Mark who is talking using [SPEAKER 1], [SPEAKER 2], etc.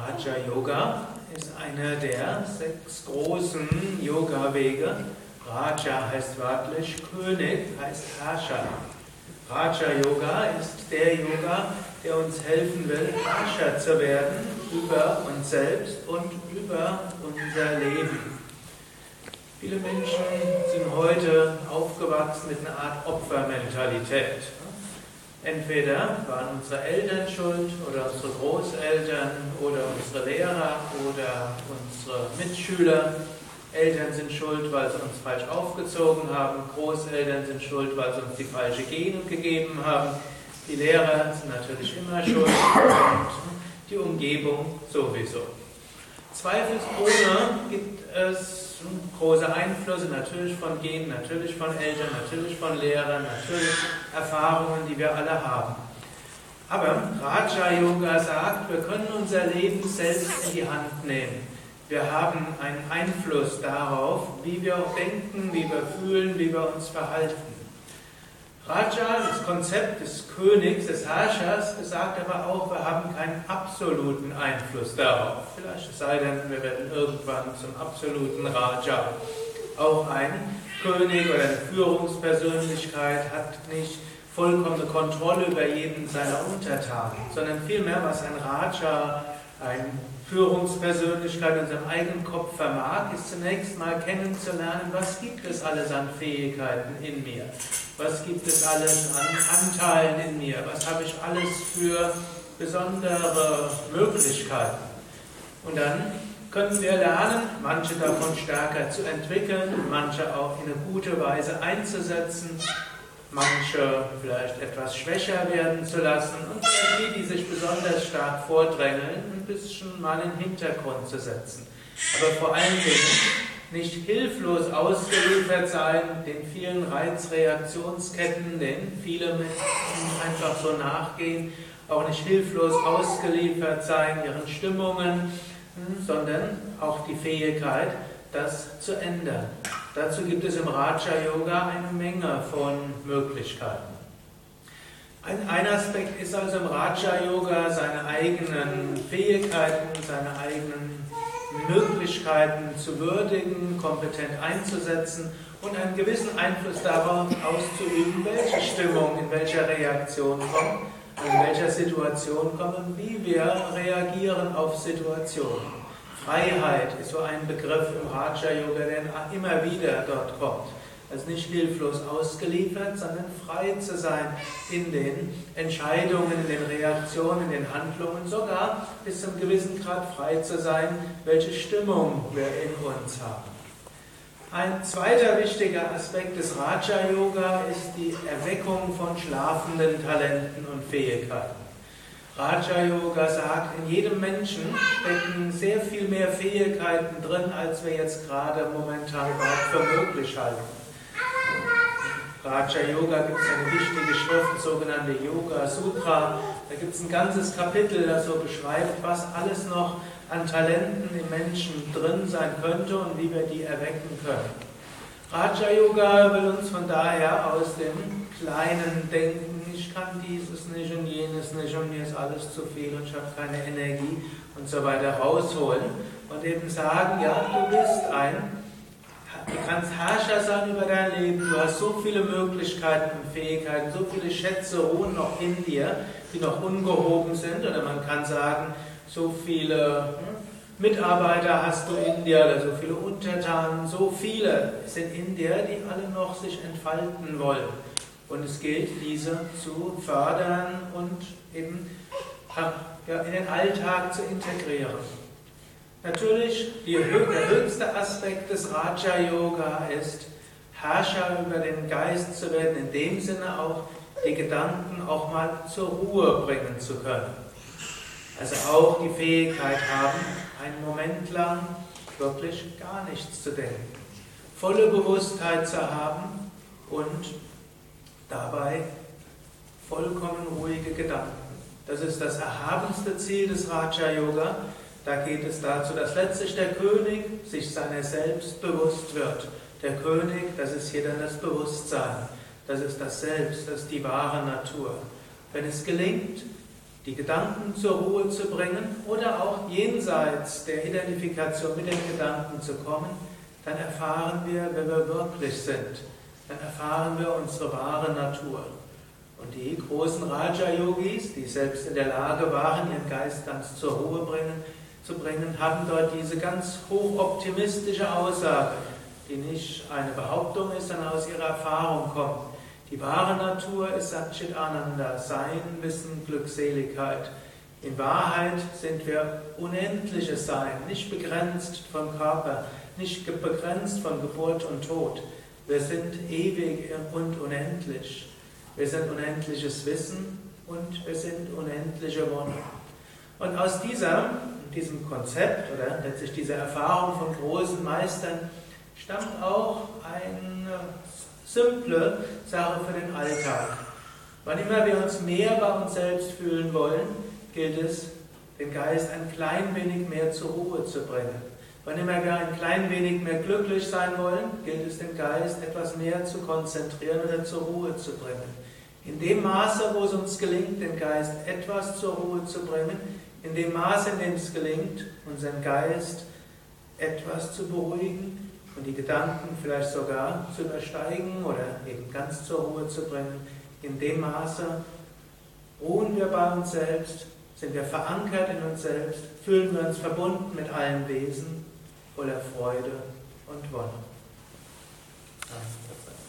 [SPEAKER 1] Raja Yoga ist einer der sechs großen Yoga-Wege. Raja heißt wörtlich König, heißt Herrscher. Raja Yoga ist der Yoga, der uns helfen will, Herrscher zu werden über uns selbst und über unser Leben. Viele Menschen sind heute aufgewachsen mit einer Art Opfermentalität. Entweder waren unsere Eltern schuld oder unsere Großeltern oder unsere Lehrer oder unsere Mitschüler. Eltern sind schuld, weil sie uns falsch aufgezogen haben. Großeltern sind schuld, weil sie uns die falsche Gene gegeben haben. Die Lehrer sind natürlich immer schuld und die Umgebung sowieso. Zweifelsohne gibt es große Einflüsse, natürlich von Genen, natürlich von Eltern, natürlich von Lehrern, natürlich Erfahrungen, die wir alle haben. Aber Raja Yoga sagt, wir können unser Leben selbst in die Hand nehmen. Wir haben einen Einfluss darauf, wie wir denken, wie wir fühlen, wie wir uns verhalten. Raja, das Konzept des Königs, des Herrschers, sagt aber auch, wir haben keinen absoluten Einfluss darauf. Vielleicht sei denn, wir werden irgendwann zum absoluten Raja. Auch ein König oder eine Führungspersönlichkeit hat nicht vollkommene Kontrolle über jeden seiner Untertanen, sondern vielmehr, was ein Raja, ein Führungspersönlichkeit in seinem eigenen Kopf vermag, ist zunächst mal kennenzulernen, was gibt es alles an Fähigkeiten in mir? Was gibt es alles an Anteilen in mir? Was habe ich alles für besondere Möglichkeiten? Und dann können wir lernen, manche davon stärker zu entwickeln, manche auch in eine gute Weise einzusetzen, manche vielleicht etwas schwächer werden zu lassen und die, die sich besonders stark vordrängeln, ein bisschen mal in den Hintergrund zu setzen. Aber vor allen Dingen nicht hilflos ausgeliefert sein den vielen Reizreaktionsketten, denen viele Menschen einfach so nachgehen, auch nicht hilflos ausgeliefert sein ihren Stimmungen, hm, sondern auch die Fähigkeit, das zu ändern. Dazu gibt es im Raja Yoga eine Menge von Möglichkeiten. Ein, ein Aspekt ist also im Raja Yoga seine eigenen Fähigkeiten, seine eigenen Möglichkeiten zu würdigen, kompetent einzusetzen und einen gewissen Einfluss darauf auszuüben, welche Stimmung in welcher Reaktion kommt, in welcher Situation kommen, wie wir reagieren auf Situationen. Freiheit ist so ein Begriff im Raja Yoga, der immer wieder dort kommt. Also nicht hilflos ausgeliefert, sondern frei zu sein in den Entscheidungen, in den Reaktionen, in den Handlungen, sogar bis zum gewissen Grad frei zu sein, welche Stimmung wir in uns haben. Ein zweiter wichtiger Aspekt des Raja Yoga ist die Erweckung von schlafenden Talenten und Fähigkeiten. Raja Yoga sagt, in jedem Menschen stecken sehr viel mehr Fähigkeiten drin, als wir jetzt gerade momentan überhaupt für möglich halten. Raja Yoga gibt es eine wichtige Schrift, sogenannte Yoga Sutra. Da gibt es ein ganzes Kapitel, das so beschreibt, was alles noch an Talenten im Menschen drin sein könnte und wie wir die erwecken können. Raja Yoga will uns von daher aus dem kleinen Denken, ich kann dieses nicht und jenes nicht und mir ist alles zu viel und ich habe keine Energie und so weiter rausholen und eben sagen, ja, du bist ein Du kannst Herrscher sein über dein Leben. Du hast so viele Möglichkeiten und Fähigkeiten, so viele Schätze ruhen noch in dir, die noch ungehoben sind. Oder man kann sagen, so viele hm, Mitarbeiter hast du in dir, oder so viele Untertanen, so viele sind in dir, die alle noch sich entfalten wollen. Und es gilt, diese zu fördern und eben in den Alltag zu integrieren. Natürlich, der höchste Aspekt des Raja Yoga ist, Herrscher über den Geist zu werden, in dem Sinne auch die Gedanken auch mal zur Ruhe bringen zu können. Also auch die Fähigkeit haben, einen Moment lang wirklich gar nichts zu denken. Volle Bewusstheit zu haben und dabei vollkommen ruhige Gedanken. Das ist das erhabenste Ziel des Raja Yoga, da geht es dazu, dass letztlich der König sich seiner selbst bewusst wird. Der König, das ist hier dann das Bewusstsein. Das ist das Selbst, das ist die wahre Natur. Wenn es gelingt, die Gedanken zur Ruhe zu bringen oder auch jenseits der Identifikation mit den Gedanken zu kommen, dann erfahren wir, wer wir wirklich sind. Dann erfahren wir unsere wahre Natur. Und die großen Raja-Yogis, die selbst in der Lage waren, ihren Geist ganz zur Ruhe bringen, zu bringen, haben dort diese ganz hochoptimistische Aussage, die nicht eine Behauptung ist, sondern aus ihrer Erfahrung kommt. Die wahre Natur ist Satchit Ananda, Sein, Wissen, Glückseligkeit. In Wahrheit sind wir unendliches Sein, nicht begrenzt vom Körper, nicht begrenzt von Geburt und Tod. Wir sind ewig und unendlich. Wir sind unendliches Wissen und wir sind unendliche Wonne. Und aus dieser, diesem Konzept oder letztlich dieser Erfahrung von großen Meistern stammt auch eine simple Sache für den Alltag. Wann immer wir uns mehr bei uns selbst fühlen wollen, gilt es, den Geist ein klein wenig mehr zur Ruhe zu bringen. Wann immer wir ein klein wenig mehr glücklich sein wollen, gilt es, den Geist etwas mehr zu konzentrieren oder zur Ruhe zu bringen. In dem Maße, wo es uns gelingt, den Geist etwas zur Ruhe zu bringen, in dem Maße, in dem es gelingt, unseren Geist etwas zu beruhigen und die Gedanken vielleicht sogar zu übersteigen oder eben ganz zur Ruhe zu bringen, in dem Maße ruhen wir bei uns selbst, sind wir verankert in uns selbst, fühlen wir uns verbunden mit allen Wesen voller Freude und Wonne. Amen.